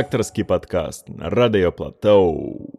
рэдактарскі падкаст на радыёплатоу.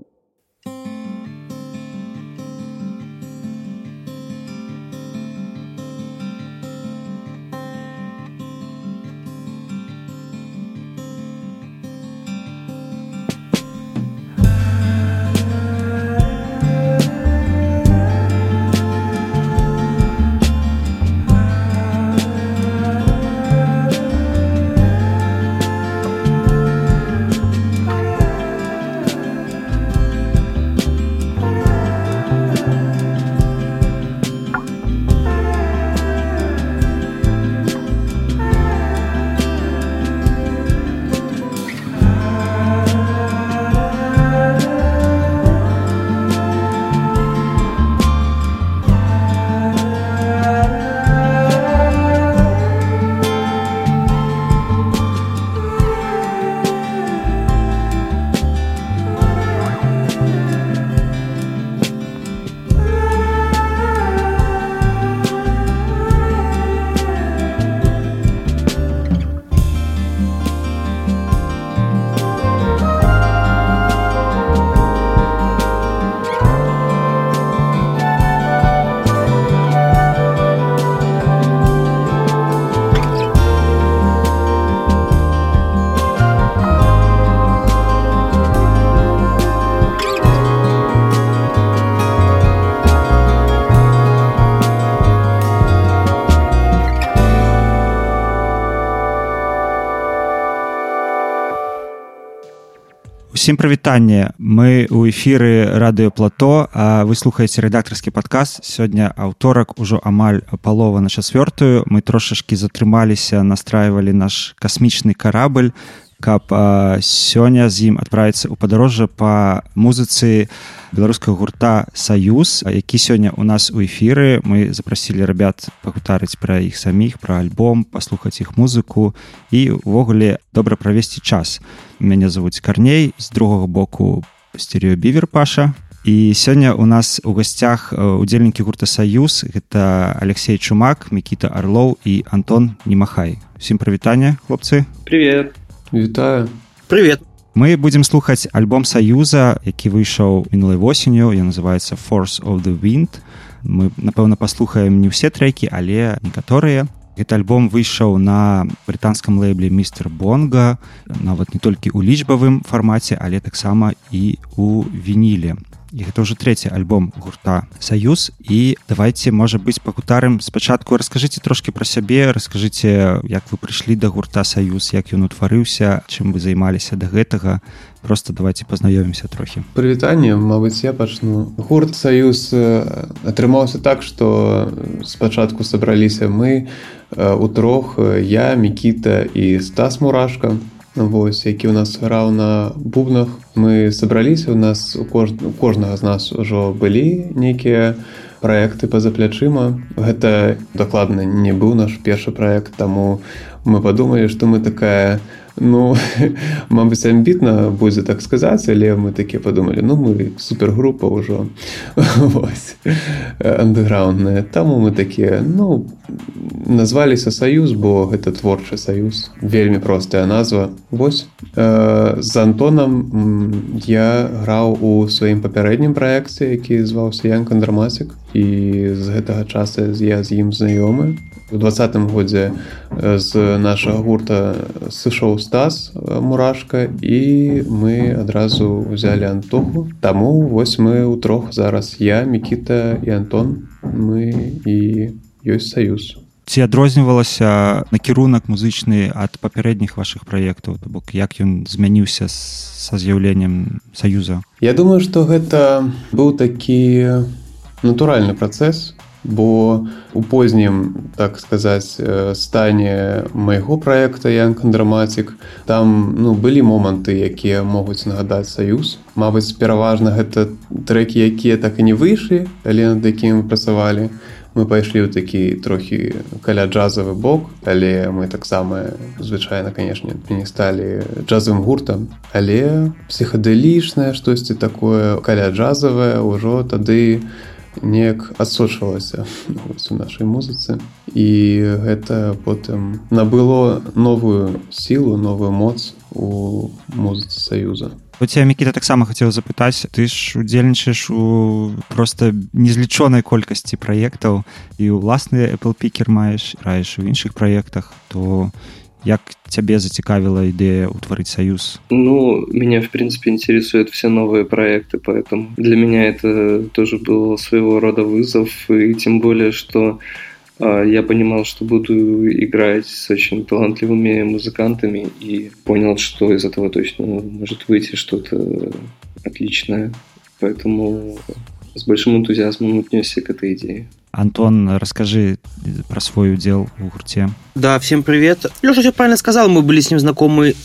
Усім прывітанне мы у эфіры радыёплато вы слухаеце рэдактарскі падказ сёння аўторак ужо амаль палова на чацвёртую мы трошашкі затрымаліся настраивалі наш касмічны карабль каб сёння з ім адправіцца ў падарожжа па музыцы беларускага гурта саюз які сёння у нас у эфіры мы запрасілі рабят пагутарыць пра іх саміх пра альбом паслухаць іх музыку. І увогуле добра правесці час мяне завуць карней з другога боку стереобівер паша і сёння у нас у гасцях удзельнікі гурта саюз гэта алексей чумак мікіта орлоў і антон немахай усім прывітання хлопцы привет Вітаю привет мы будзем слухаць альбом саюза які выйшаў мінулай восенню я называется force of the wind мы напэўна паслухаем не ўсе трекі але некаторыя Гэты альбом выйшаў на брытанскам лейбле містер бонга нават не толькі ў лічбавым фармаце але таксама і у вініле і гэта ўжо трэці альбом гурта саюз і давайте можа быць пакутарым спачатку расскажыце трошки пра сябе расскажыце як вы прыйшлі да гурта саюз як ён утварыўся чым вы займаліся да гэтага. Просто давайте пазнаёмімся трохі. Прывітанне Мабыць я пачну. Гурт саюз атрымаўся так что спачатку сабраліся мы у трох я мікіта і стас мурашка Вось які ў нас граў на бубнах. Мы сабраліся у нас у кож... кожнага з нас ужо былі нейкія праекты па-за плячыма. Гэта дакладна не быў наш першы праект таму мы падумалі што мы такая ну мабыць амбітна будзе так сказаць але мы такі падумалі ну мы супергрупа ўжо андеграундная таму мы такія ну назваліся саюз бо гэта творчы саюз вельмі простая назва. Восьось э, з антонам я граў у сваім папярэднім праекце які зваўся янка драмасік і з гэтага часа я з ім знаёмы у двадцатым годзе з нашага гурта сышоў стас мурашка і мы адразу взяли антоху. Таму вось мы ў трох зараз я мікіта і антон. Мы і ёсць саюз. Ці адрознівалася накірунак музычны ад папярэдніх ваших праектаў? То бок як ён змяніўся са з'яўленнем саюза? Я думаю что гэта быў такі натуральны працэс бо у познім так сказаць стане майго проекта янкан драматик там ну былі моманты якія могуць нагадаць саюз. Мабыць пераважна гэта трекі якія так і не выйшлі але над якім працавалі. Мы пайшлі ў такі трохі каля джазавы бок але мы таксама звычайна канешне не сталі джазавым гуртам. Але псіхадэлічнае штосьці такое каля джазавае ўжо тады неяк адсочвалася у нашай музыцы. І гэта потым набыло новую сілу новую моц у музыцы саюза. Тебя мікіта таксама хацеў запытаць. Ты ж удзельнічаеш у просто незлічонай колькасці праектаў і ўласны Apple пікер маеш раеш у іншых праектах то як цябе зацікавіла ідэя утварыць союз ну меня в принципе интересуют все новые проекты поэтому для меня это тоже был своего рода вызов. И тем более что а, я понимал что буду играть с очень талантливыми музыкантами и понял что из этого точно может выйти что-то отличное. Поэтому с большим энтузиазмом отнесся к этой идее Антон, расскажи про свой удел в гурте. Да, всем привет. Леша все правильно сказал, мы были с ним знакомы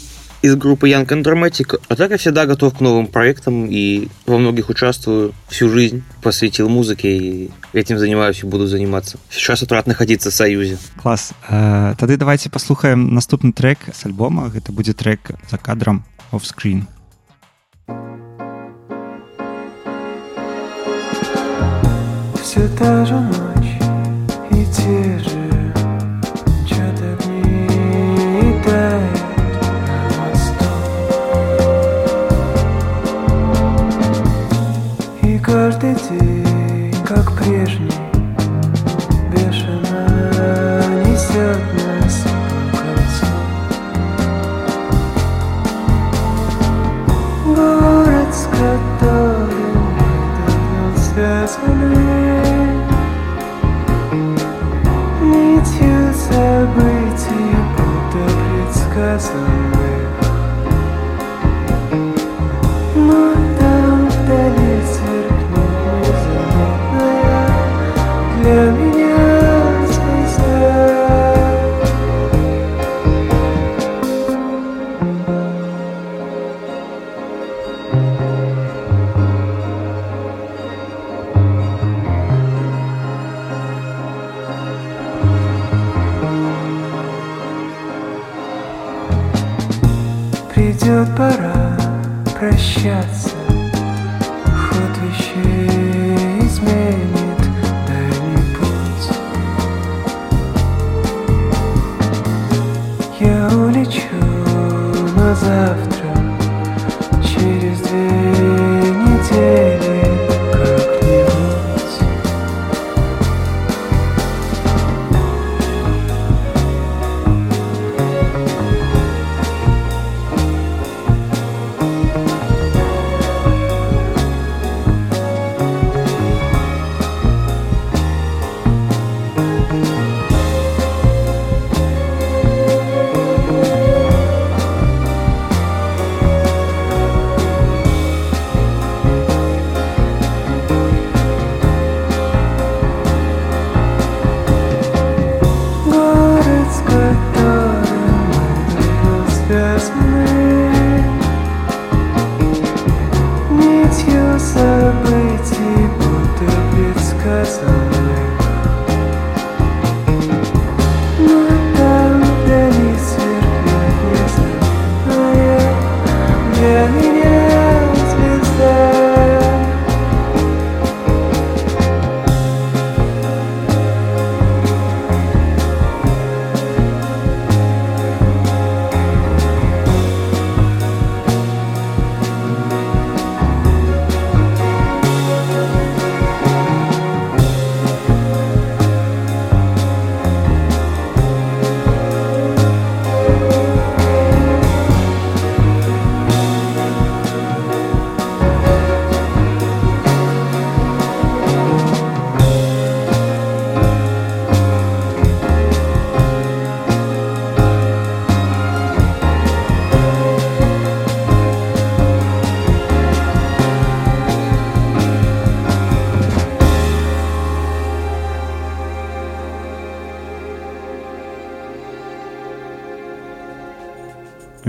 из группы Young Dramatic. А так я всегда готов к новым проектам и во многих участвую всю жизнь. Посвятил музыке и этим занимаюсь и буду заниматься. Сейчас вот рад находиться в Союзе. Класс. Тогда давайте послухаем наступный трек с альбома. Это будет трек за кадром Off Screen. Все та же ночь и те же Чат огни тает на мосту И каждый день, как прежний предсказанных Но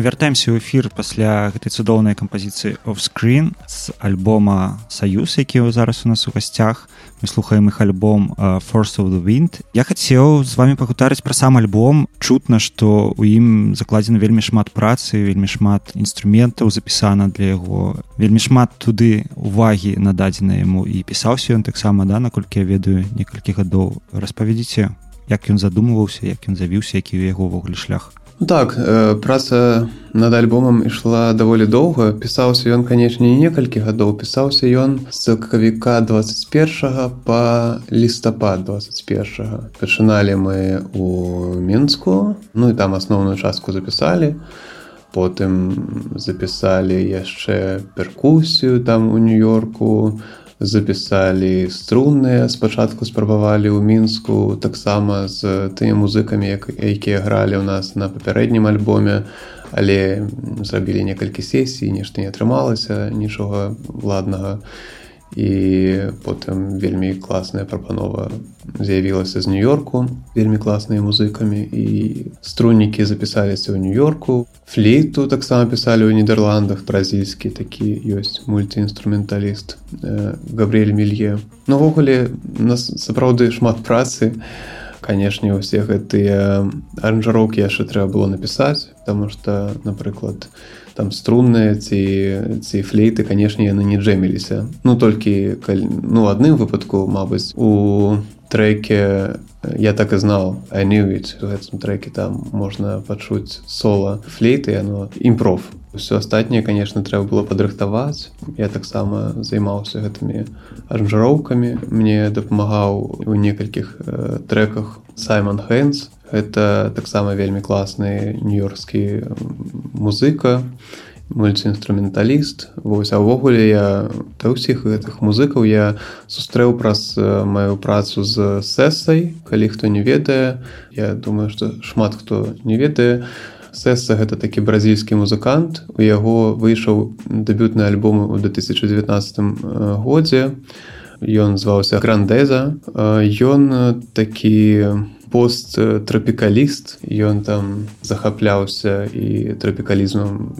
вяртаемся ў эфір пасля гэтай цудоўнай кампазіцыі screen з альбома саюз які зараз у нас у гасцях. Мы слухаем іх альбом force of the wind я хацеў з вами пагутарыць пра сам альбом. Чутна што у ім закладзена вельмі шмат працы вельмі шмат інструментаў запісана для яго. Вельмі шмат туды увагі нададзена яму і пісаўся ён таксама да наколькі я ведаю некалькі гадоў. Распавядзіце як ён задумваўся як ён завіўся які ў яго ўвогуле шлях так э, праца над альбомам ішла даволі доўга. Пісаўся ён канечне некалькі гадоў. Пісаўся ён з сакавіка 21 по лістапад 21 пачыналі мы у мінску ну і там асноўную частку запісалі. Потым запісалі яшчэ перкусію там у нью-йорку запісалі струнныя спачатку спрабавалі ў мінску таксама з тымі музыкамі як, якія гралі ў нас на папярэднім альбоме але зрабілі некалькі сесій нешта не атрымалася нічога ладнага. І потым вельмі класная прапанова з'явілася з нью-йорку вельмі класныя музыкамі і струннікі запісаліся ў нью-йорку. Флейту таксама пісалі ў нідерландах бразільскі такі ёсць мультиінструменталіст э, габрель мілье навогуле нас сапраўды шмат працы. Канешне усе гэтыя аранжароўкі яшчэ трэба было напісаць потому что напрыклад у там струнныя ці ці флейты канешне яны не джэміліся ну толькі ну адным выпадку Мабыць у треке я так і знаў анюць у гэтым треке там можна пачуць сола флейты яно імпроф все астатняе конечно трэба было падрыхтаваць. Я таксама займаўся гэтымі аранжароўкамі мне дапамагаў у некалькіх э, треках саймон хэнс. Это таксама вельмі класны нью-йорскі музыка мультиінструменталіст Вось а ўвогуле я та ўсіх гэтых музыкаў я сустрэў праз маю працу з сэсай калі хто не ведае. Я думаю что шмат хто не ведае. Сэса гэта такі бразільскі музыкант. У яго выйшаў дэбютны альбом у 2019 годзе. Ён зваўся грандэза ён такі у посттрапікаліст ён там захапляўся і трапікалізмам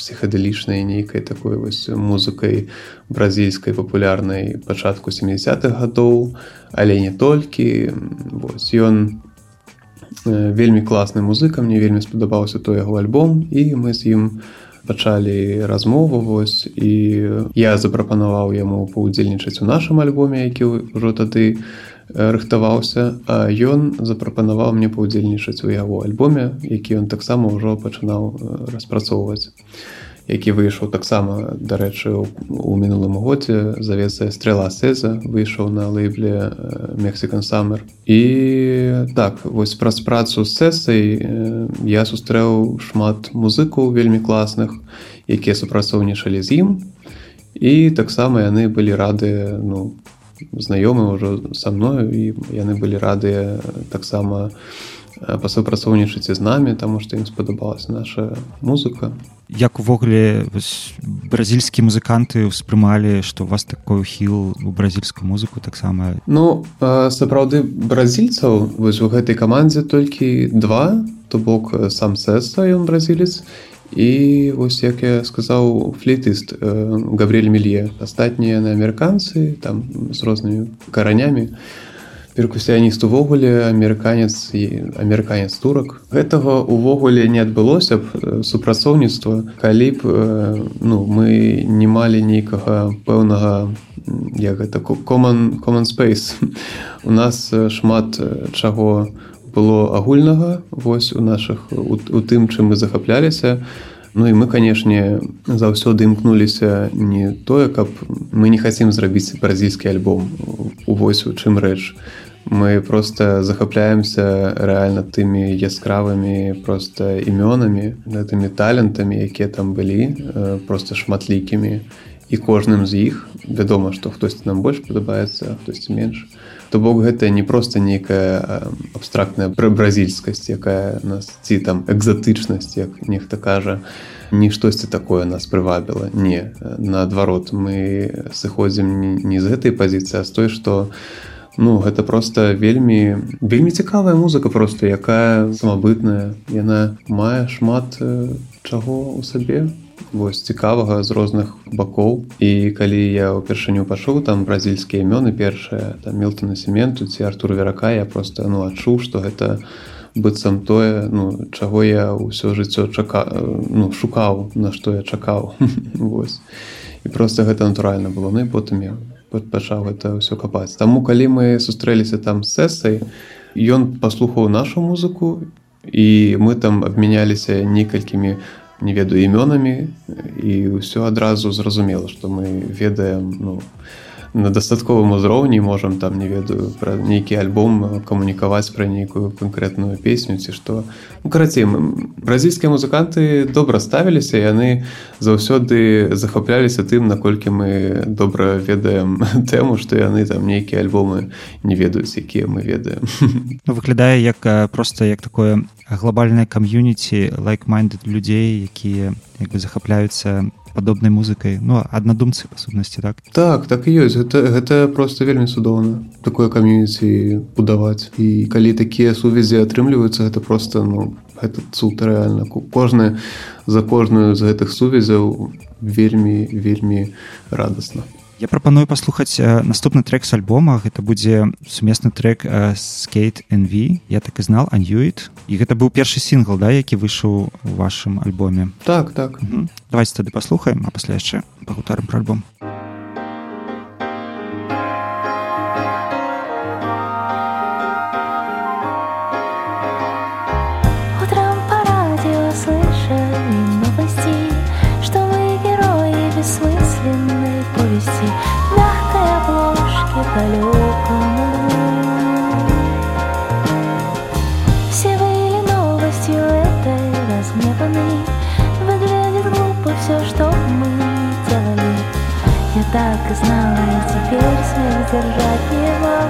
псіхадэлічнай нейкай такой вось музыкай бразільскай папулярнай пачатку 70-х гадоў але не толькі. Вось ён вельмі класны музыка мне вельмі спадабаўся той яго альбом і мы з ім пачалі размову вось і я запрапанаваў яму паўдзельнічаць у нашым альбоме які ўжо тады у рыхтаваўся а ён запрапанаваў мне паўдзельнічаць у яго альбоме які ён таксама ўжо пачынаў распрацоўваць які выйшаў таксама дарэчы у мінулым годзе. Завецца стрела сеза выйшаў на лейбле мексикан саммер і так вось праз працу з сэсай я сустрэў шмат музыкаў вельмі класных якія супрацоўнічалі з ім. І таксама яны былі рады ну по знаёмы ўжо са мною і яны былі радыя таксама пасупрацоўнічаць з намі таму што ім спадабалася наша музыка. Як увогуле бразільскія музыканты ўспрымалі што у вас такой ухіл у бразільскую музыку таксама? Ну сапраўды бразільцаў вось у гэтай камандзе толькі два. То бок сам сэса ён бразілец і і вось як я сказаў флейтыст э, габрель мілье астатнія на амерыканцы там з рознымі каранямі перкусіяніст увогуле амерыканец і амерыканец турак гэтага увогуле не адбылося б э, супрацоўніцтва калі б э, ну мы не малі нейкага пэўнага як гэта common common space. У нас шмат чаго у было агульнага вось у наших у, у тым чым мы захапляліся. Ну і мы канешне заўсёды імкнуліся не тое каб мы не хацім зрабіць бразільскі альбом увось у чым рэч. Мы просто захапляемся рэальна тымі яскравымі просто імёнамі гэтымі талентамі якія там былі просто шматлікімі. І кожным з іх вядома што хтосьці нам больш падабаецца хтосьці менш то бок гэта не просто нейкая абстрактная бразільскасць якая нас ці там экзатычнасць як нехта кажа. Не штосьці такое нас прывабіла. Не наадварот мы сыходзім не з гэтай пазіцыі а з той што ну гэта просто вельмі вельмі цікавая музыка просто якая самабытная. Яна мае шмат чаго ў сабе вось цікавага з розных бакоў. І калі я ўпершыню пачуў там бразільскія імёны першыя там мелтана сементу ці артур верака я просто ну адчуў што гэта быццам тое ну чаго я ўсё жыццё чака ну шукаў на што я чакаў. Вось. І просто гэта натуральна было. Ну і потым я пачаў гэта ўсё капаць. Таму калі мы сустрэліся там з сесай ён паслухаў нашу музыку і мы там абмяняліся некалькімі не ведаю імёнамі і ўсё адразу зразумела што мы ведаем ну, на дастатковым узроўні можам там не ведаю пра нейкі альбом камунікаваць пра нейкую канкрэтную песню ці што ну, карацей бразільскія музыканты добра ставіліся яны заўсёды захапляліся тым наколькі мы добра ведаем тэму што яны там нейкія альбомы не ведаюць якія мы ведаем. Ну, выглядае як просто як такое глобальнае кам'юніці лайк-майндед людзей якія як бы захапляюцца падобнай музыкай ну аднадумцы па сутнасці так. Так так і ёсць гэта гэта просто вельмі цудоўна такое кам'юніці будаваць і калі такія сувязі атрымліваюцца гэта просто ну гэта цуд рэальна кожны за кожную з гэтых сувязяў вельмі вельмі радасна Я прапаную паслухаць наступны трек з альбома. Гэта будзе сумесны трек скейт NV я так і знал анюит і гэта быў першы сінгл да які выйшаў у вашым альбоме? Так так. Давайте тады паслухаем а пасля яшчэ пагутарым пра альбом. Все смех держать не могу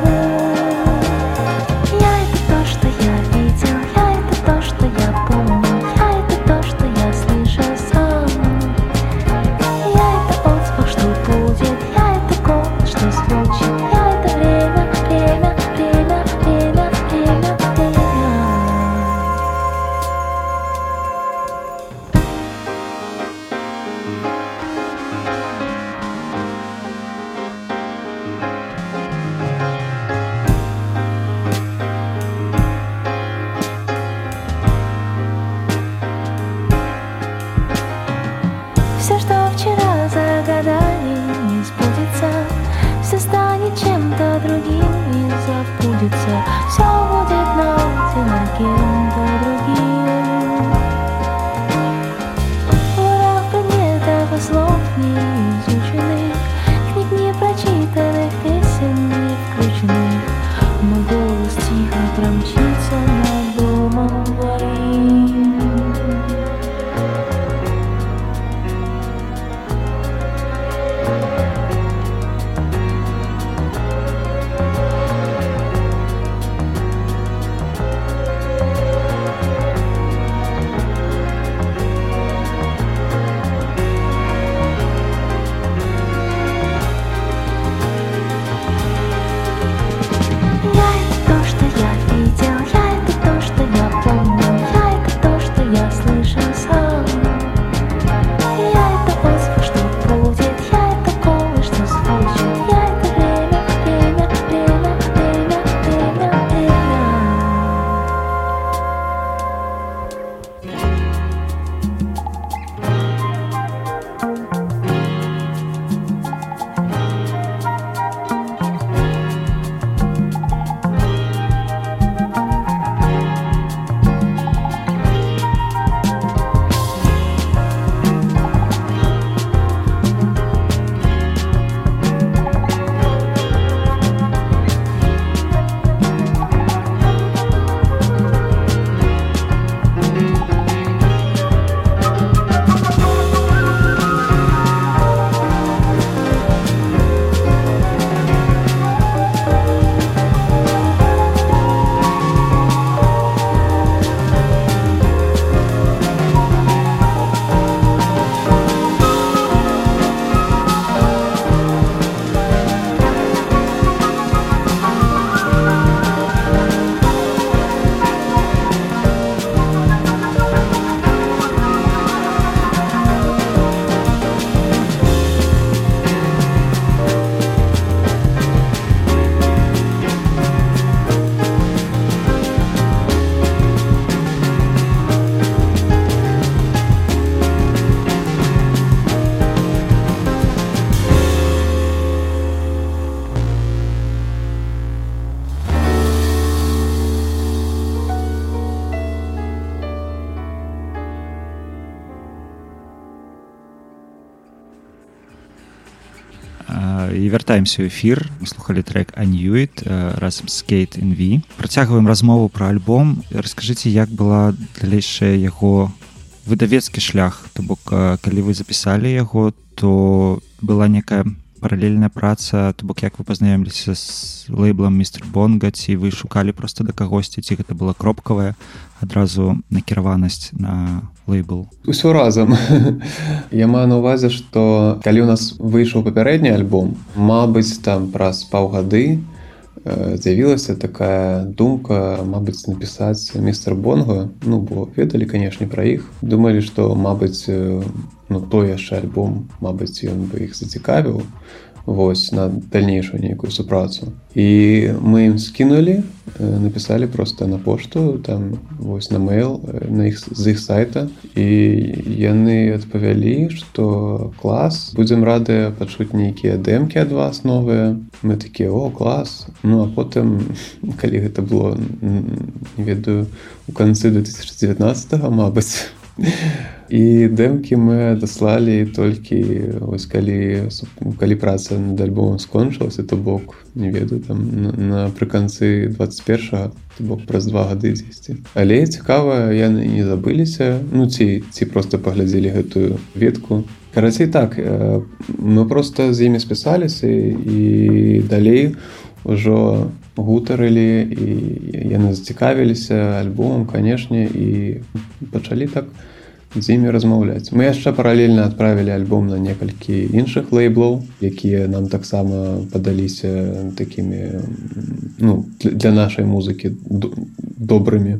Вяртаемся ў эфір слухали трек аньюит разам скейт NV працягваем размову про альбом. Расскажыце як была далейшая яго выдавецкі шлях. То бок калі вы запісалі яго то была некая паралельная праца то бок як вы пазнаёмліся з лейблам мистер бонга ці вы шукалі просто да кагосьці ці гэта была кропкавая адразу накіраванасць на лейбл? Усё разам. Я маю на увазе что калі у нас выйшаў папярэдні альбом Мабыць там праз паўгады э, з'явілася такая думка Мабыць напісаць мистер бонга ну бо ведалі канешне пра іх думалі што Мабыць э, ну то яшчэ альбом Мабыць ён бы іх зацікавіў вось на дальнейшую нейкую супрацу. І мы ім скінулі напісалі просто на пошту там вось на mail на іх з іх сайта. І яны адпавялі что клас будзем рады пачуць нейкія дэмкі ад вас новыя мы такія о клас ну а потым калі гэта было не ведаю у канцы 2019 Мабыць і дэмкі мы даслалі толькі ось калі калі праца над альбомом скончылася то бок не ведаю там напрыканцы 21 бок праз два гады дзесьці але цікава яны не забыліся ну ці ці просто паглядзелі гэтую ветку. Карацей так мы просто з імі спісаліся і далей ужо гутарылі і яны зацікавіліся альбомом канешне і пачалі так з імі размаўляць. Мы яшчэ паралельна адправілі альбом на некалькі іншых лейблаў якія нам таксама падаліся такімі ну, для нашай музыкі добрымі.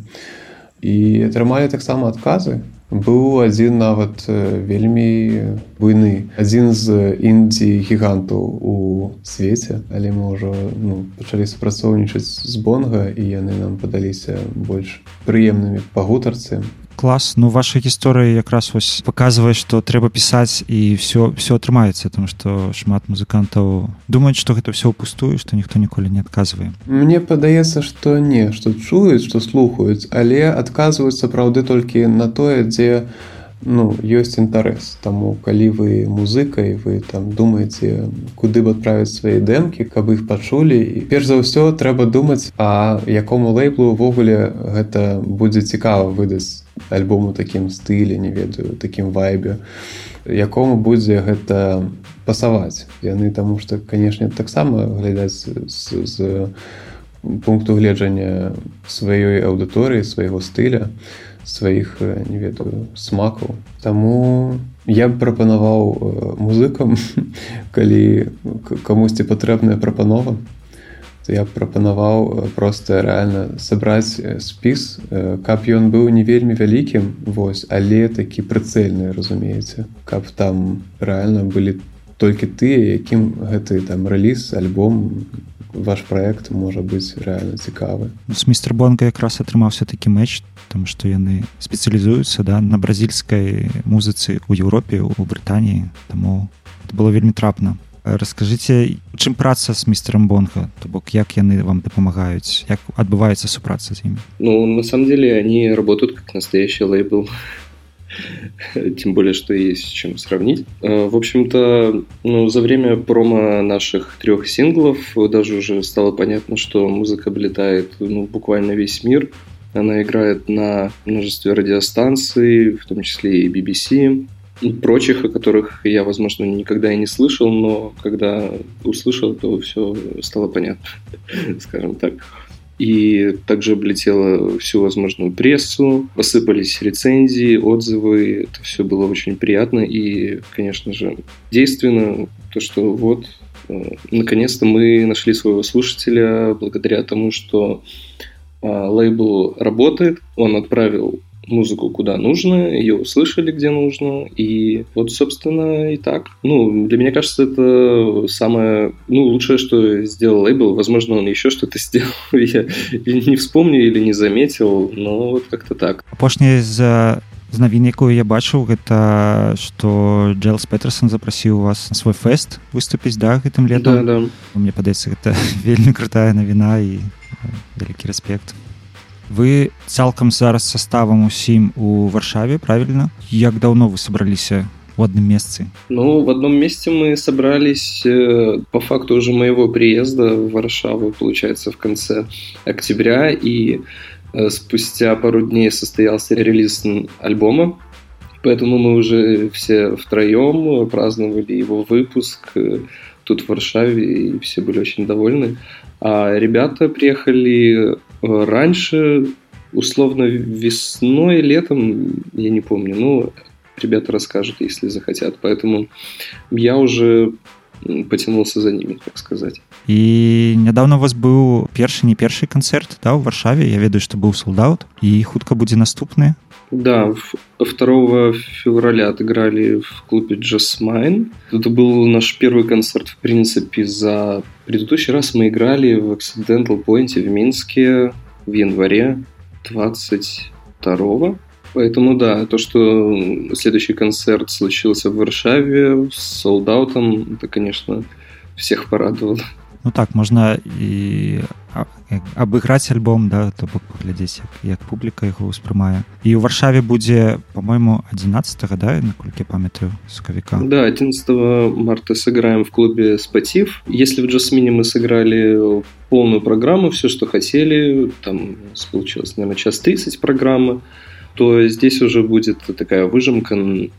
І атрымалі таксама адказы быў адзін нават вельмі буйны. Адзін з індзі гігантаў у свеце. Але мы ўжо ну, пачалі супрацоўнічаць з бонга і яны нам падаліся больш прыемнымі па гутарцы клас ну ваша гісторыя якраз вось показвае што трэба пісаць і все все атрымаецца там што шмат музыкантаў думаюць што гэта все пустую што ніхто ніколі не адказвае Мне падаецца што не што чуюць што слухаюць але адказваюць сапраўды толькі на тое дзе ну ёсць інтарэс. Таму калі вы музыкай вы там думаеце куды б адправіць свае дэмкі каб іх пачулі і перш за ўсё трэба думаць а якому лейблу увогуле гэта будзе цікава выдаць альбому такім стылі не ведаю такім вайбе. Якому будзе гэта пасаваць. Яны таму што канешне таксама глядаць з, з пункту гледжання сваёй аўдыторыі свайго стыля сваіх не ведаю смакаў. Таму я б прапанаваў музыкам калі камусьці патрэбная прапанова то я прапанаваў просто реально сабраць спіс каб ён быў не вельмі вялікім вось але такі прыцэльны разумееце. Каб там реально былі толькі тыя якім гэты там рэліз альбом ваш проект можа быць реально цікавы. С мистер бонга якраз атрымаўся такі мэч там што яны спецыялізуюцца да на бразільскай музыцы у Еўропе у Брытаніі таму было вельмі трапна расскажыце чым праца с мистером бонга? То бок як яны вам дапамагаюць? Як адбываецца супраца з імі? Ну на самом деле они работают как настоящий лейбл тем более что есть чем сравнить в общем-то ну за время промо наших трех синглов даже уже стало понятно что музыка облетает ну буквально весь мир она играет на множестве радиостанций в том числе и BBC и прочих, о которых я, возможно, никогда и не слышал, но когда услышал, то все стало понятно, скажем так. И также облетела всю возможную прессу, посыпались рецензии, отзывы, это все было очень приятно и, конечно же, действенно, то, что вот, э, наконец-то мы нашли своего слушателя благодаря тому, что э, лейбл работает, он отправил музыку куда нужно, ее услышали где нужно, и вот, собственно, и так. Ну, для меня кажется, это самое, ну, лучшее, что сделал лейбл. Возможно, он еще что-то сделал, я не вспомню или не заметил, но вот как-то так. Апошняя за з навін якую я бачыў гэта что джелс петерсон запрасіў вас на свой фэст выступіць да гэтым летом да, да. мне падаецца гэта вельмі крутая навіна і вялікі рэспект вы цалкам зараз составам усім у варшаве правільна як даўно вы сабраліся у одном месте? Ну, в одном месте мы собрались э, по факту уже моего приезда в Варшаву, получается, в конце октября, и э, спустя пару дней состоялся релиз альбома, поэтому мы уже все втроем праздновали его выпуск э, тут в Варшаве, и все были очень довольны. А ребята приехали раньше, условно весной, летом, я не помню, ну, ребята расскажут, если захотят. Поэтому я уже потянулся за ними, так сказать. І нядаўна у вас быў першы не першы канцэрт да ў варшаве я ведаю што быў солдат і хутка будзе наступны Да, 2 февраля отыграли в клубе Jasmine. Это был наш первый концерт, в принципе, за предыдущий раз мы играли в Accidental Point в Минске в январе 22 Поэтому да, то, что следующий концерт случился в Варшаве с солдаутом, это, конечно, всех порадовало. Ну так можна і абыграць альбом да то бок паглядзець як, як публіка яго ўспрымае. І ў варшаве будзе по-моему 11 да наколькі памятаю сакавіка? Да 11 марта сыграем в клубе спатив если в джасмине мы сыграли полную программу все что хотели там получилось наверное час 30 программы. то здесь уже будет такая выжимка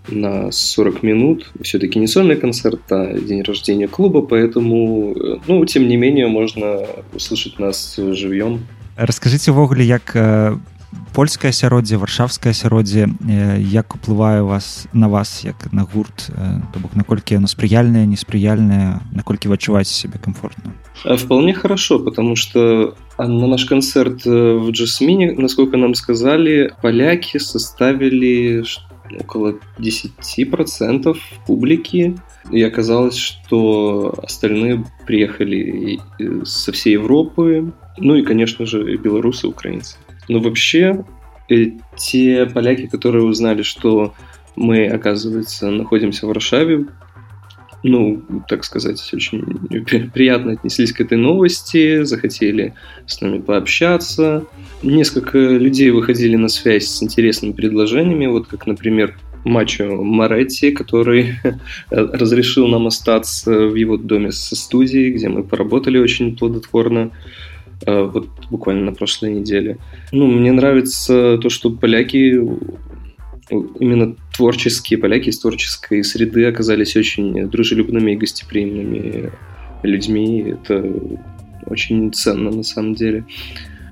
на 40 минут. Все-таки не сольный концерт, а день рождения клуба, поэтому, э, ну, тем не менее, можно услышать нас живьем. Расскажите, Вогли, як э, польскае асяроддзе варшавскае асяроддзе э, як уплывае вас на вас як на гурт то бок наколькі яно спрыяльнае неспрыяльнае наколькі вы адчуваеце себе комфортно вполне хорошо потому что а на наш концерт э, в Джасмине, насколько нам сказали, поляки составили около 10% публики. И оказалось, что остальные приехали со всей Европы, ну и, конечно же, белорусы, украинцы. Но вообще, э, те поляки, которые узнали, что мы, оказывается, находимся в Варшаве, ну, так сказать, очень приятно отнеслись к этой новости, захотели с нами пообщаться. Несколько людей выходили на связь с интересными предложениями, вот как, например, Мачо Моретти, который разрешил нам остаться в его доме со студией, где мы поработали очень плодотворно вот буквально на прошлой неделе. Ну, мне нравится то, что поляки именно творческие поляки из творческой среды оказались очень дружелюбными и гостеприимными людьми. Это очень ценно на самом деле.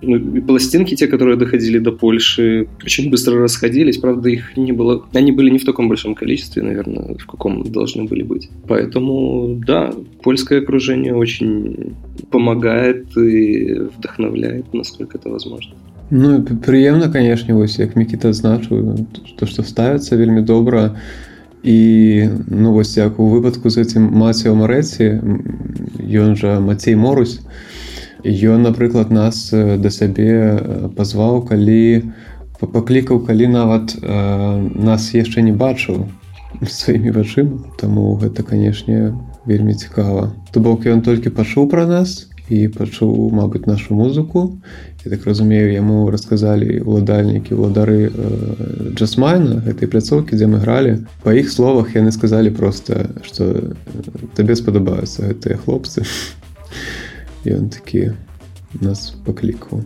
Ну, и пластинки, те, которые доходили до Польши, очень быстро расходились. Правда, их не было... Они были не в таком большом количестве, наверное, в каком должны были быть. Поэтому, да, польское окружение очень помогает и вдохновляет, насколько это возможно. Ну прыемна канешне вось як мікіта адзначыў то што ставіцца вельмі добра і ну вось як у выпадку з этим маціо марэці ён жа мацей морусь ён напрыклад нас да сябе пазваў калі паклікаў калі нават э, нас яшчэ не бачыў сваімі вачыма. Таму гэта канешне вельмі цікава. То бок ён толькі пачуў пра нас і пачуў мабыць нашу музыку. Я так разумею яму расказалі уладальнікі уладары э, джасмайна гэтай пляцоўкі дзе мы гралі. Па іх словах яны сказалі просто что э, табе спадабаюцца гэтыя хлопцы ён такі нас паклікаў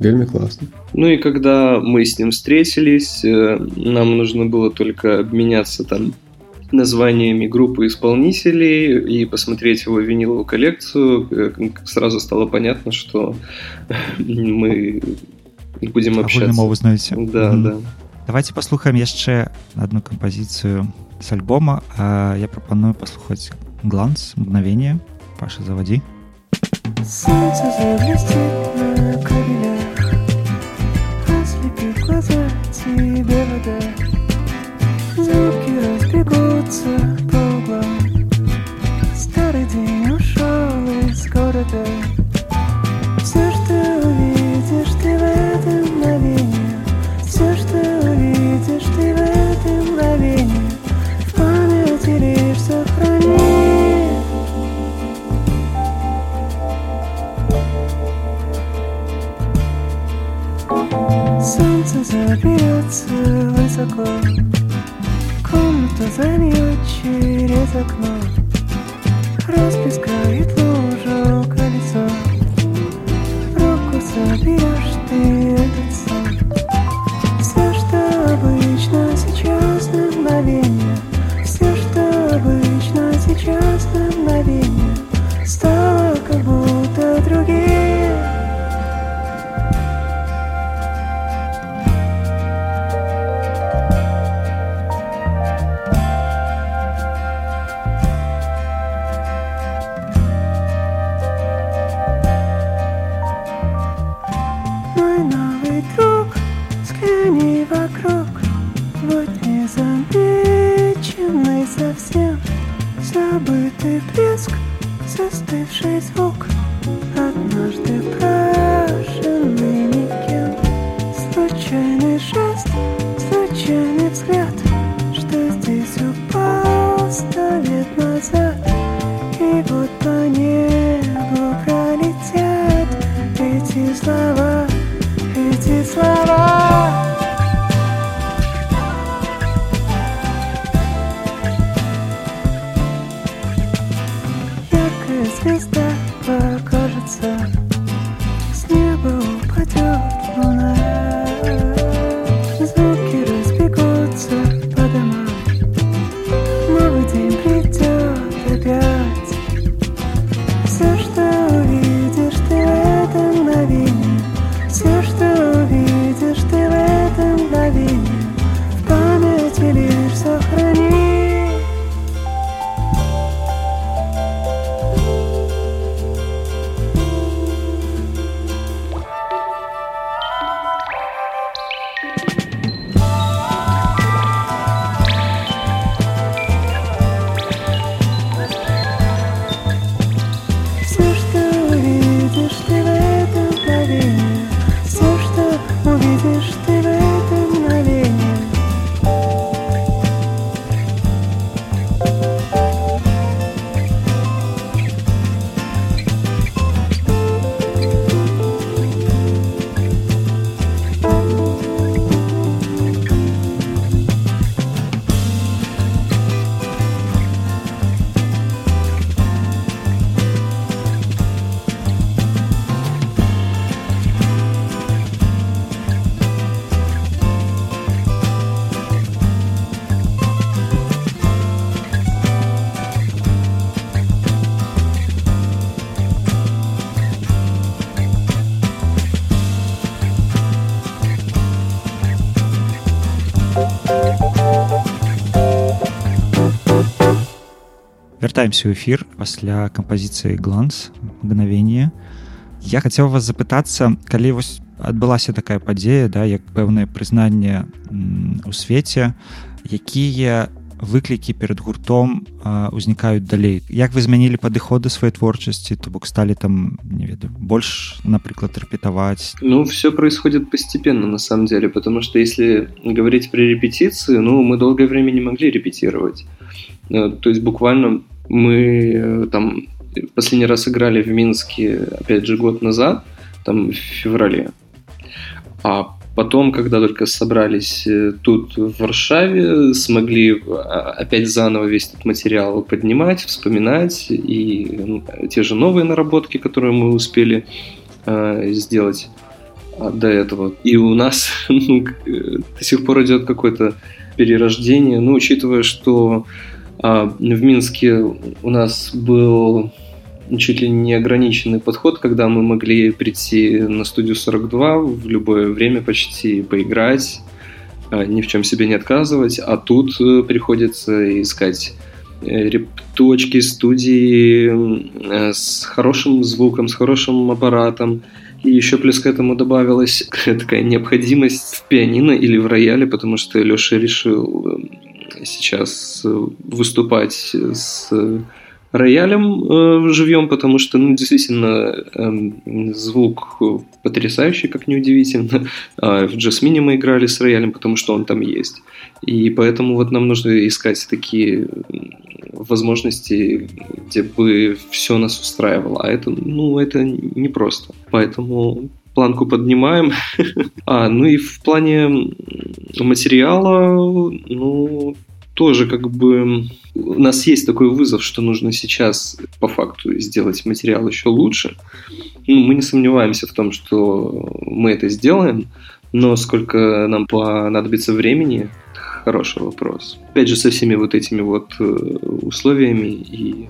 вельмі классно ну и когда мы с ним встретились э, нам нужно было только обменяться там названиями группы исполнителей и посмотреть его виниловую коллекцию, э, сразу стало понятно, что мы будем общаться. Мову знаете. Да, mm-hmm. да. Давайте послухаем яшчэ одну композицию с альбома. А я пропоную послухать гланс мгновение. Паша, заводи. Солнце заблестит на кабелях, ослепит глаза тебе вода. Звуки разбегутся заберется высоко. Комнату зальет через окно. Расплескает вяртаемся ў эфір пасля кампазіцыі гланс мгновение я хацеў вас запытацца калі вось адбылася такая падзея да як пэўнае прызнанне у свеце якія выклікі перад гуртом узнікаюць далей? Як вы змянілі падыходы сваёй творчасці? То бок сталі там не ведаю больш напрыклад рэпетаваць? Ну, все происходит постепенно, на самом деле, потому что если говорить про репетиции, ну, мы долгое время не могли репетировать. Э, То есть буквально мы э, там последний раз играли в Минске, опять же, год назад, там в феврале. А потом, когда только собрались э, тут, в Варшаве, смогли а, опять заново весь этот материал поднимать, вспоминать, и ну, те же новые наработки, которые мы успели э, сделать а, до этого. И у нас ну, э, до сих пор идет какое-то перерождение. Ну, учитывая, что в Минске у нас был чуть ли не ограниченный подход, когда мы могли прийти на студию 42 в любое время почти поиграть, а, ни в чем себе не отказывать, а тут э, приходится искать э, репточки, студии э, с хорошим звуком, с хорошим аппаратом. И еще плюс к этому добавилась такая необходимость в пианино или в рояле, потому что Леша решил э, сейчас э, выступать с роялем э, живьем, потому что, ну, действительно, эм, звук потрясающий, как неудивительно. А в Джасмине мы играли с роялем, потому что он там есть. И поэтому вот нам нужно искать такие возможности, где бы все нас устраивало. А это, ну, это непросто. Поэтому планку поднимаем. А, ну и в плане материала, ну, тоже как бы у нас есть такой вызов, что нужно сейчас по факту сделать материал еще лучше. Ну, мы не сомневаемся в том, что мы это сделаем, но сколько нам понадобится времени, хороший вопрос. Опять же, со всеми вот этими вот э, условиями и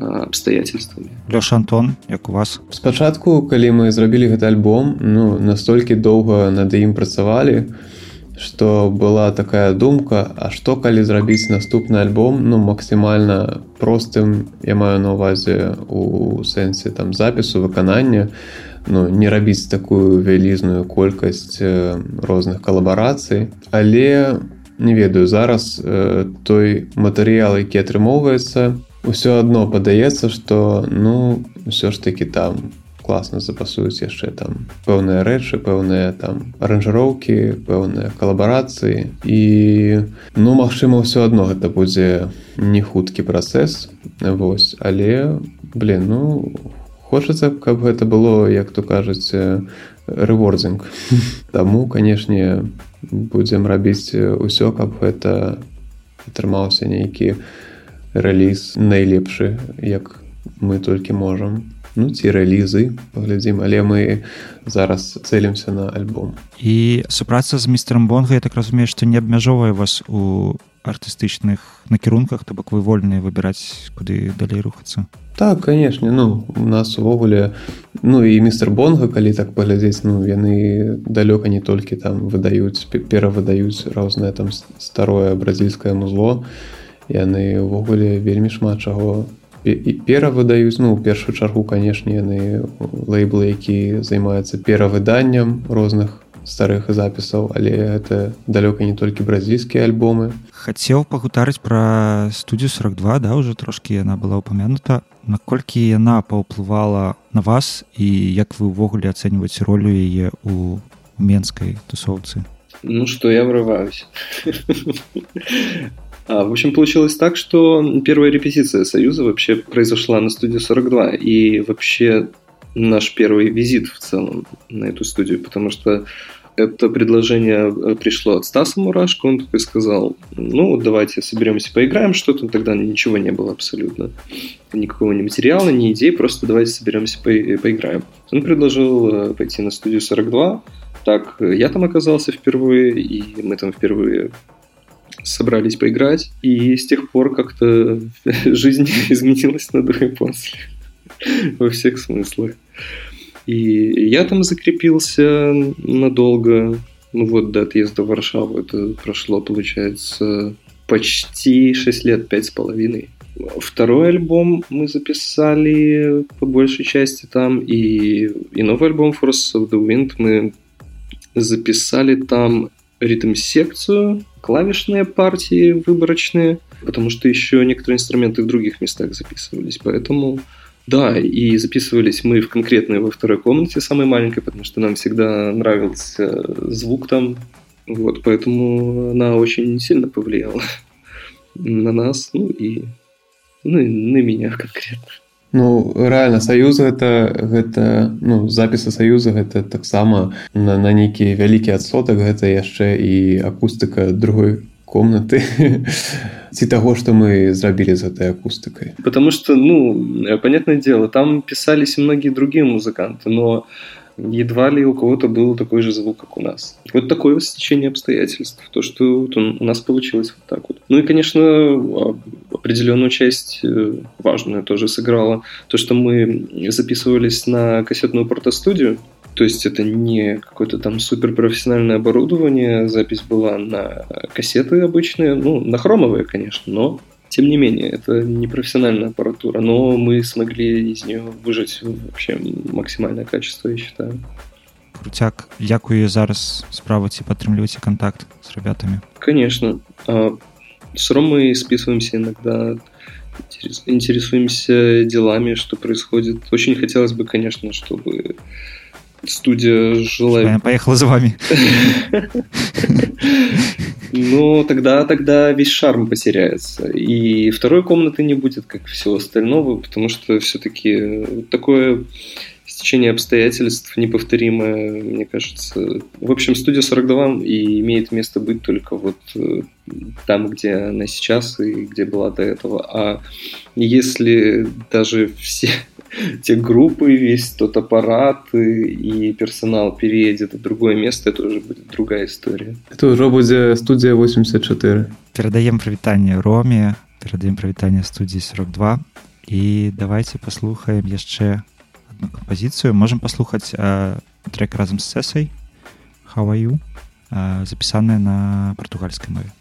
абстаяцельствамі Лёша Антон як у вас спачатку калі мы зрабілі гэты альбом ну настолькі доўга над ім працавалі что была такая думка А што калі зрабіць наступны альбом ну максімальна простым я маю на увазе у сэнсе там запісу выканання ну не рабіць такую вялізную колькасць розных калабарацый. Але не ведаю зараз э, той матэрыял які атрымоўваецца ўсё адно падаецца што ну ўсё ж такі там класна запасуюць яшчэ там пэўныя рэчы пэўныя там аранжыроўкі пэўныя калабарацыі. І ну магчыма ўсё адно гэта будзе не хуткі працэс. Вось але блин ну хочацца каб гэта было як то кажуць рэвордзінг. Таму канешне будзем рабіць усё каб гэта атрымаўся нейкі рэліз найлепшы як мы толькі можам ну ці рэлізы паглядзім але мы зараз цэлімся на альбом. І супраца з містером бонга я так разумею што не абмяжоўвае вас у артыстычных накірунках то бок вы вольныя выбіраць куды далей рухацца так канешне ну у нас увогуле ну і містер бонга калі так паглядзець ну яны далёка не толькі там выдаюць перавыдаюць рознае там старое бразільскае музло. Яны ўвогуле вельмі шмат чаго перавыдаюць ну у першую чаргу канешне яны лейблы які займаюцца перавыданнем розных старых запісаў але это далёка не толькі бразільскія альбомы. Хацеў пагутарыць пра студію 42 да уже трошки яна была упомянута наколькі яна паўплывала на вас і як вы ўвогуле ацэньваць ролю яе у менскай тусоўцы? Ну что я врываюсь в общем, получилось так, что первая репетиция Союза вообще произошла на студии 42, и вообще наш первый визит в целом на эту студию, потому что это предложение э, пришло от Стаса Мурашко, он такой сказал, ну, давайте соберемся, поиграем что-то, тогда ничего не было абсолютно, никакого ни материала, ни идей, просто давайте соберемся, по поиграем. Он предложил э, пойти на студию 42, так я там оказался впервые, и мы там впервые собрались поиграть, и с тех пор как-то жизнь изменилась на до и после. Во всех смыслах. И я там закрепился надолго. Ну вот до отъезда в Варшаву это прошло, получается, почти 6 лет, пять с половиной. Второй альбом мы записали по большей части там, и, и новый альбом Force of the Wind мы записали там ритм-секцию, клавишные партии выборочные, потому что еще некоторые инструменты в других местах записывались. Поэтому да, и записывались мы в конкретной во второй комнате, самой маленькой, потому что нам всегда нравился звук там. Вот, поэтому она очень сильно повлияла на нас, ну и, ну и на меня конкретно. Ну реально саюз гэта гэта ну запісы саюза гэта таксама на, на нейкі вялікі адсотак гэта яшчэ і акустыка другой комнаты. Ці таго что мы зрабілі з этой акустыкай. Потому что ну понятное дело там писались многие другие музыканты но едва ли у кого-то был такой же звук, как у нас. Вот такое стечение обстоятельств. То, что вот у нас получилось вот так вот. Ну и, конечно, а, определенную часть э, важную тоже сыграла. То, что мы записывались на кассетную портостудию. То есть это не какое-то там суперпрофессиональное оборудование. Запись была на кассеты обычные. Ну, на хромовые, конечно, но тем не менее, это не профессиональная аппаратура, но мы смогли из нее выжать вообще максимальное качество, я считаю. Крутяк, дзякую зараз спрабуйце падтрымліваце контакт с ребятами. Конечно. А, с Ромой списываемся иногда, интересуемся делами, что происходит. Очень хотелось бы, конечно, чтобы студия жила... Я поехала за вами. Ну, тогда, тогда весь шарм потеряется. И второй комнаты не будет, как всего остального, потому что все-таки такое стечение обстоятельств неповторимое, мне кажется. В общем, студия 42 и имеет место быть только вот э, там, где она сейчас и где была до этого. А если даже все те группы, весь тот аппарат и персонал переедет в другое место, это уже будет другая история. Это уже будет студия 84. перадаем прывітанне роме перадаем прывітанне студіі 42 і давайте паслухаем яшчэ одну кампазіцыю можем паслухаць э, трек разам з цэсай хаваю э, запісаная на партугальскай мове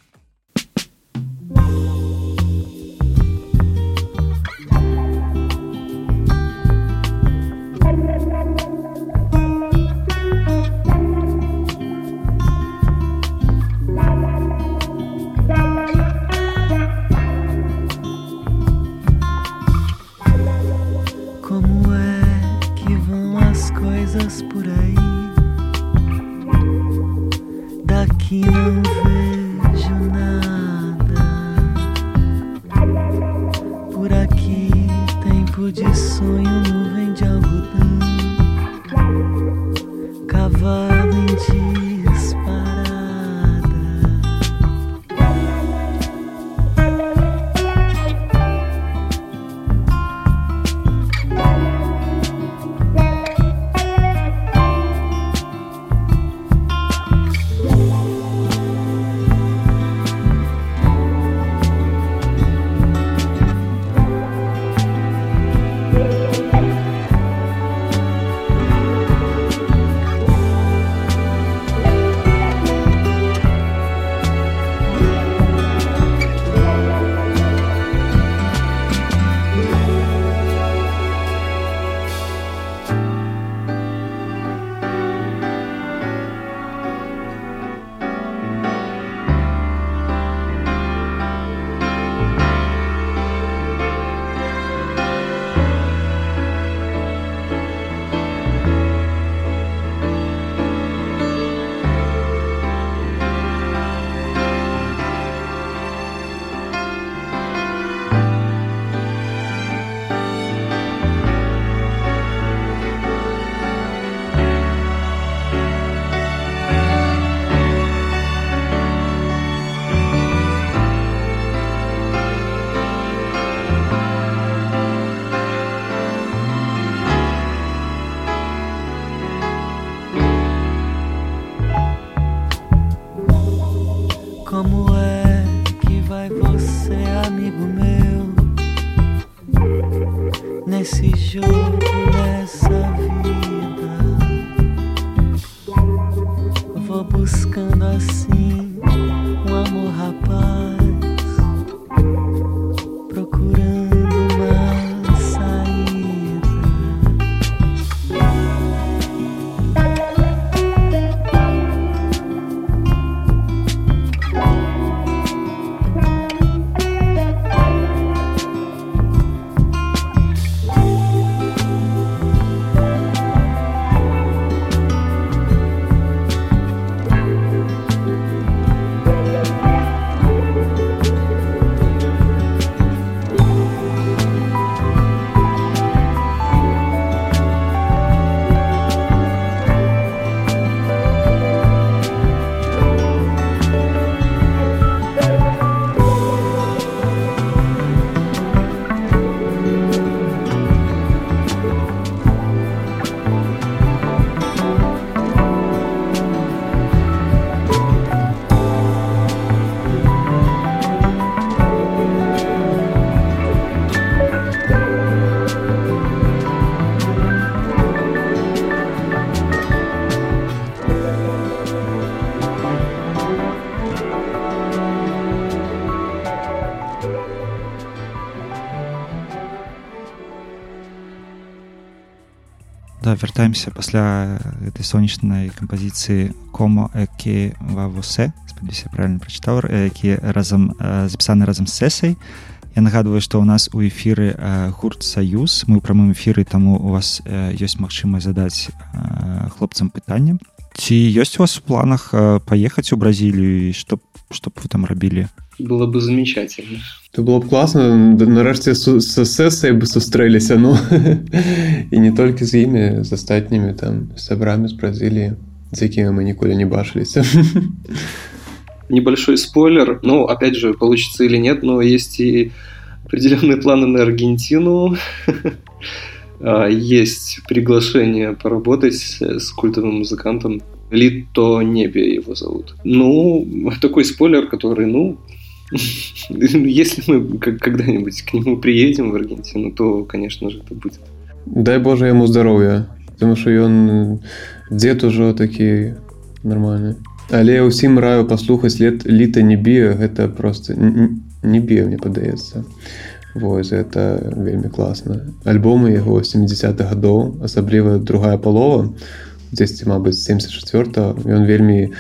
Nesse jogo, nessa vida. Vou buscando assim вяртаемся пасля этой сонечнай кампазіцыі комо які вавусе спадзяюся правильно прачытаў э, які разам э, запісаны разам з сесай Я нагадваю што ў нас у эфіры э, гурт саюз мы ў прамым эфіры таму у вас э, ёсць магчымасць задаць э, хлопцам пытанне ці ёсць у вас у планах э, паехаць у бразілію і што што б вы там рабілі было бы замечательно. То было б класна нарэшце з сэсай бы сустрэліся ну і не толькі з імі з астатнімі там сябрамі з бразіліі з якімі мы ніколі не бачыліся Небольшой спойлер, ну, опять же, получится или нет, но есть и определенные планы на Аргентину. А, Есть приглашение поработать с культовым музыкантом. Лито Небе его зовут. Ну, такой спойлер, который, ну, если мы когда-нибудь к нему приедем в Аргентину, то, конечно же, это будет. дай Божа яму здароўя потому что ён дзед ужо такі нармальны але ўсім раю паслухаць лет літа не біо гэта просто не біо мне падаецца Вось это вельмі класна альбомы яго 70-х гадоў асабліва другая палова дзесьці мабыць 74 ён вельмі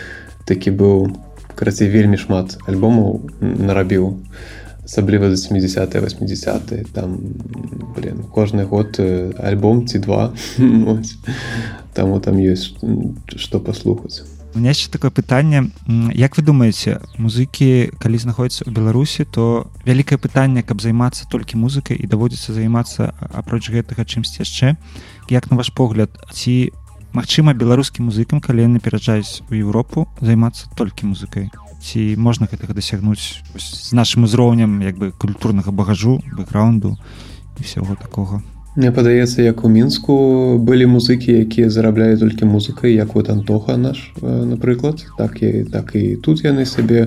такі быў карацей вельмі шмат альбомаў нарабіў асабліва за 70 80 там блин кожны год альбом ці два. Таму там ёсць што паслухаць У меня яшчэ такое пытанне Як вы думаеце музыкі калі знаходзяцца ў беларусі то вялікае пытанне каб займацца толькі музыкай і даводзіцца займацца апроч гэтага чымсьці яшчэ як на ваш погляд ці магчыма беларускім музыкам калі яны пераджаюць у Еўропу займацца толькі музыкай. Ці можна гэтага дасягнуць з нашым узроўнем як бы культурнага багажу бэкграунду і всего такога. Мне падаецца як у мінску былі музыкі якія зарабляюць толькі музыкай як вот антоха наш напрыклад. Так і так і тут яны сабе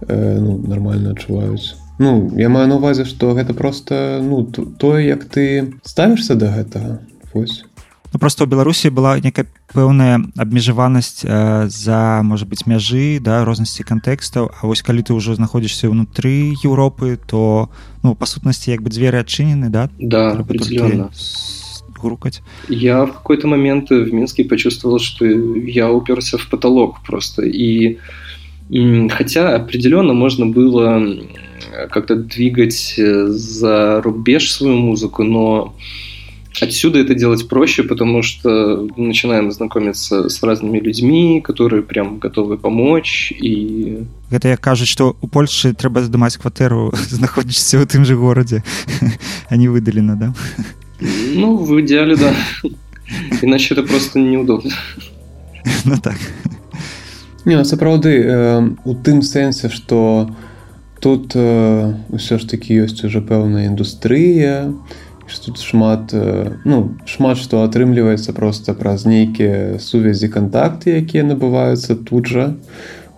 э, ну, нормально адчуваюць. Ну я маю на увазе што гэта просто ну тое як ты ставішся да гэтага. Вось Ну, просто ў беларусі была некая пэўная абмежаванасць э, за можа быть мяжы да рознасці кантэкстаў А вось калі ты ўжо знаходзішся ўнутры Еўропы то ну па сутнасці як бы дзверы адчынены да Да, Трэба толькі определенно. с- грукаць Я в какой-то момент в Минске почувствовал, что я уперся в потолок просто. И м, хотя определенно можно было м, как-то двигать э, за рубеж свою музыку, но отсюда это делать проще, потому что начинаем знакомиться с разными людьми, которые прям готовы помочь. И Гэта як кажуць што у Польшчы трэба здымаць кватэру знаходзішся ў тым же горадзе а не выдалена да ну, в идеале, да. Иначе это просто неудобно. ну так Не ну, сапраўды э, у тым сэнсе што тут э, ўсё ж такі ёсць уже пэўная індустрыя што тут шмат э, ну шмат што атрымліваецца проста праз нейкія сувязі кантакты якія набываюцца тут жа.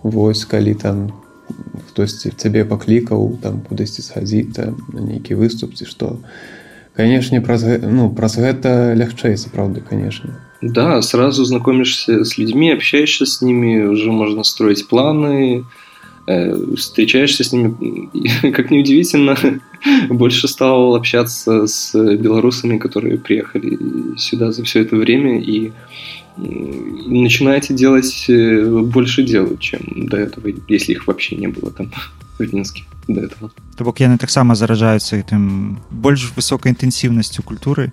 Вось калі там хтосьці цябе паклікаў там кудысьці схадзіць там, нейкі выступ ці што. Канешне праз ну праз гэта лягчэй сапраўды конечно Да, сразу знакомишься с людьми, общаешься с ними, уже можно строить планы, э, встречаешься с ними. И, Как неудивительно, больше стал общаться с белорусами, которые приехали сюда за все это время, и м, начинаете делать э, больше дел, чем до этого, если их вообще не было там в Минске до этого. То бок яны таксама заражаюцца гэтым больш высокай інтэнсіўнасцю культуры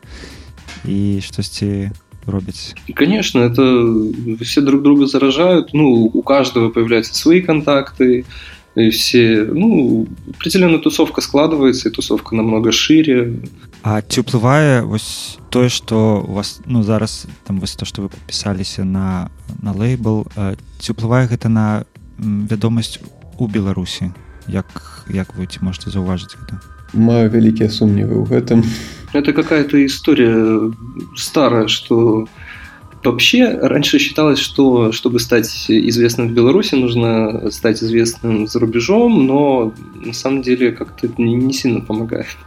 і штосьці робяць И, конечно, это все друг друга заражают. Ну, у каждого появляются свои контакты. И все, ну, определенно тусовка складывается, и тусовка намного шире. А ці ўплывае вось тое што у вас ну зараз там вось то што вы падпісаліся на на лейбл э, ці ўплывае гэта на вядомасць у беларусі як як вы ці можете заўважыць гэта маю вялікія сумневы ў гэтым Это какая-то история старая, что вообще раньше считалось, что чтобы стать известным в Беларуси, нужно стать известным за рубежом, но на самом деле как-то это не, не сильно помогает.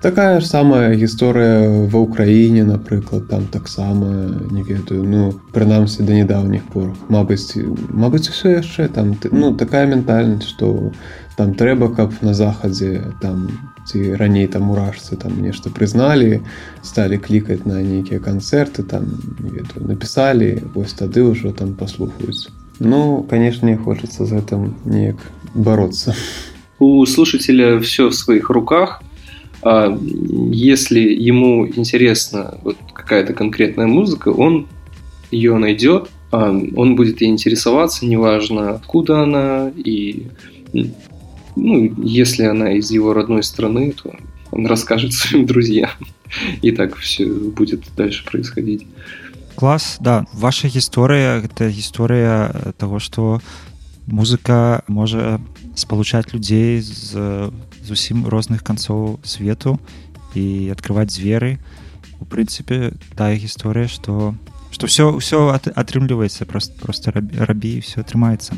Такая ж самая гісторыя ва ўкраіне напрыклад там таксама не ведаю ну прынамсі да нядаўніх пор. Мабыць Мабыць усё яшчэ там ну такая ментальнасць што там трэба каб на захадзе там ці раней там уражцы там нешта прызналі сталі клікаць на нейкія канцэрты там не ведаю напісалі вось тады ўжо там паслухаюць. Ну канешне хочацца з гэтым неяк бароться У слушателя все в своих руках. А если ему интересна вот какая-то конкретная музыка, он ее найдет, а он будет ей интересоваться, неважно откуда она, и ну, если она из его родной страны, то он расскажет своим друзьям. И так все будет дальше происходить. класс да ваша гісторыя это гісторыя того что музыка можа спалучаць людзей з зусім розных канцоў свету і открываць дзверы. У прынцыпе тая гісторыя что что все все атрымліваецца просто просто рабі все атрымаецца.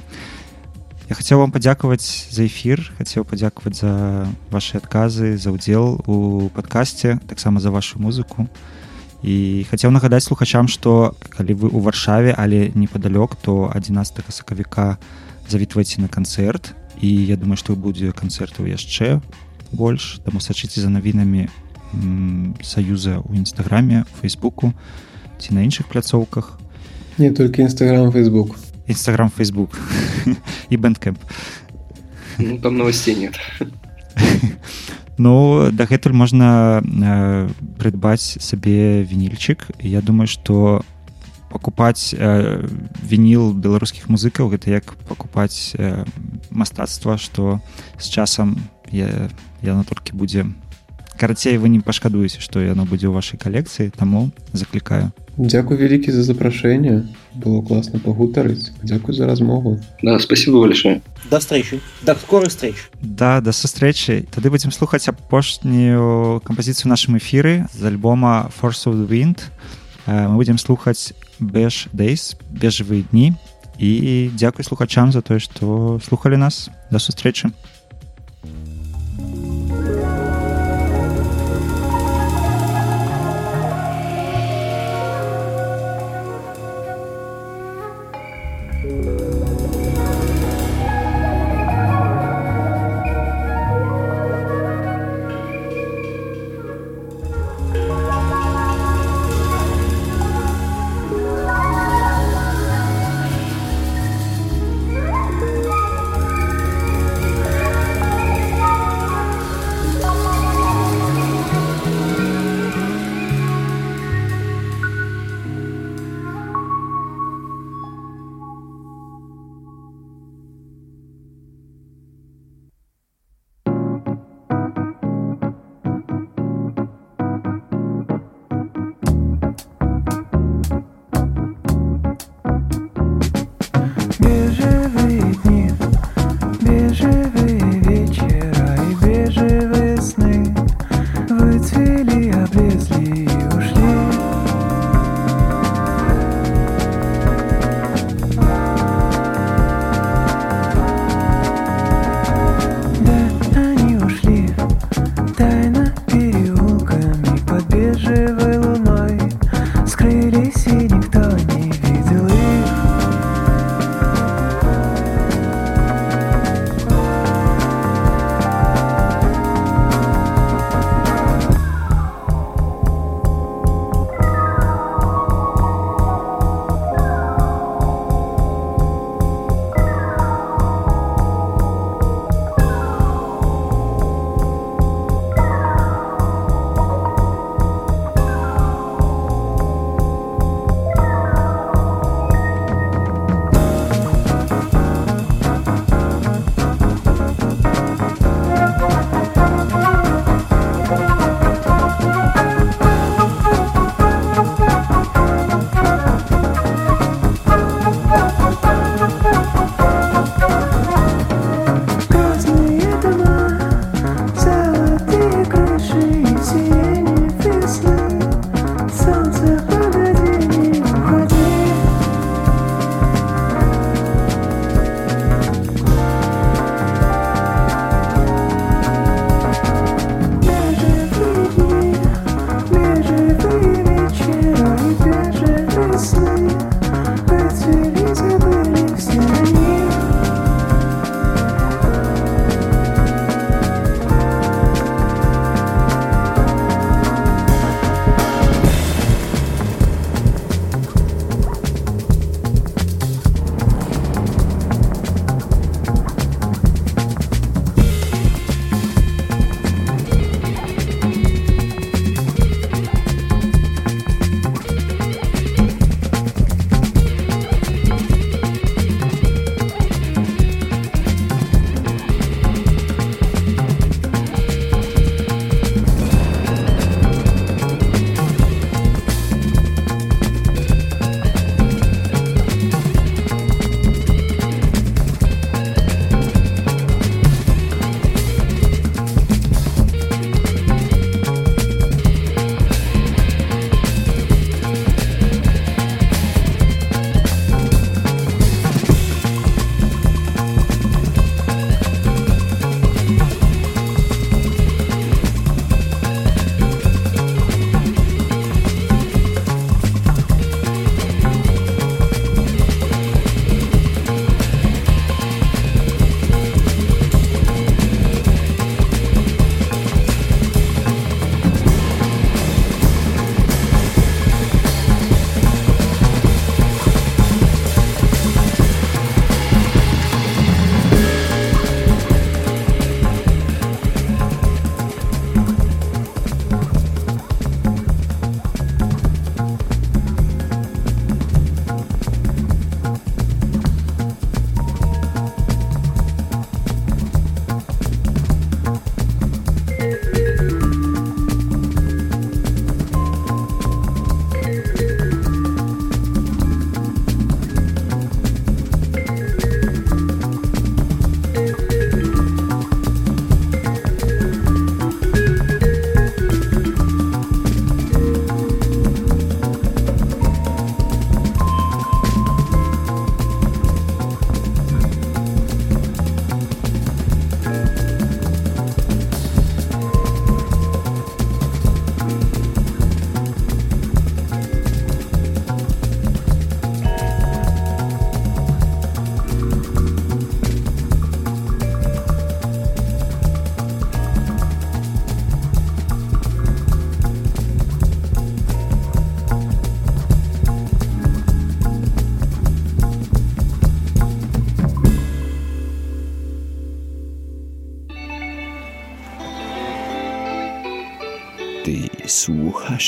Я хотел вам падзякаваць за эфир хацеў падзякаваць за ваши адказы за ўдзел у подкасте таксама за вашу музыку. І хацеў нагадаць слухачам что калі вы у варшаве але непадалёк то 11 сакавіка завітвайце на канцэрт і я думаю что будзе канцэртаў яшчэ больш. Таму сачыце за навінамі саюза у нстаграме фейсбуку ці на іншых пляцоўках. Не только нстаграм фейсбук. Нстаграм фейсбук і бэндкэмп ну, там новостей нет. Ну дагэтуль можна э, прыдбаць сабе вінільчык. Я думаю што пакупаць э, вініл беларускіх музыкаў гэта як пакупаць э, мастацтва што з часам я, яно толькі будзе карацей вы не пашкадуеце што яно будзе ў вашай калекцыі таму заклікаю Дзякуй вялікі за запрашэнне было класна пагутарыць Дзякуй за размову. Да спасибо большое. До встречи. До скорых встреч. Да да сустрэчы тады будзем слухаць апошнюю кампазіцыю нашым эфіры з альбома force of the wind мы будзем слухаць бэш days бежавыя дні і дзякуй слухачам за тое што слухали нас. Да сустрэчы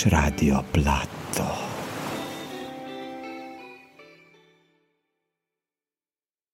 Radio Plat.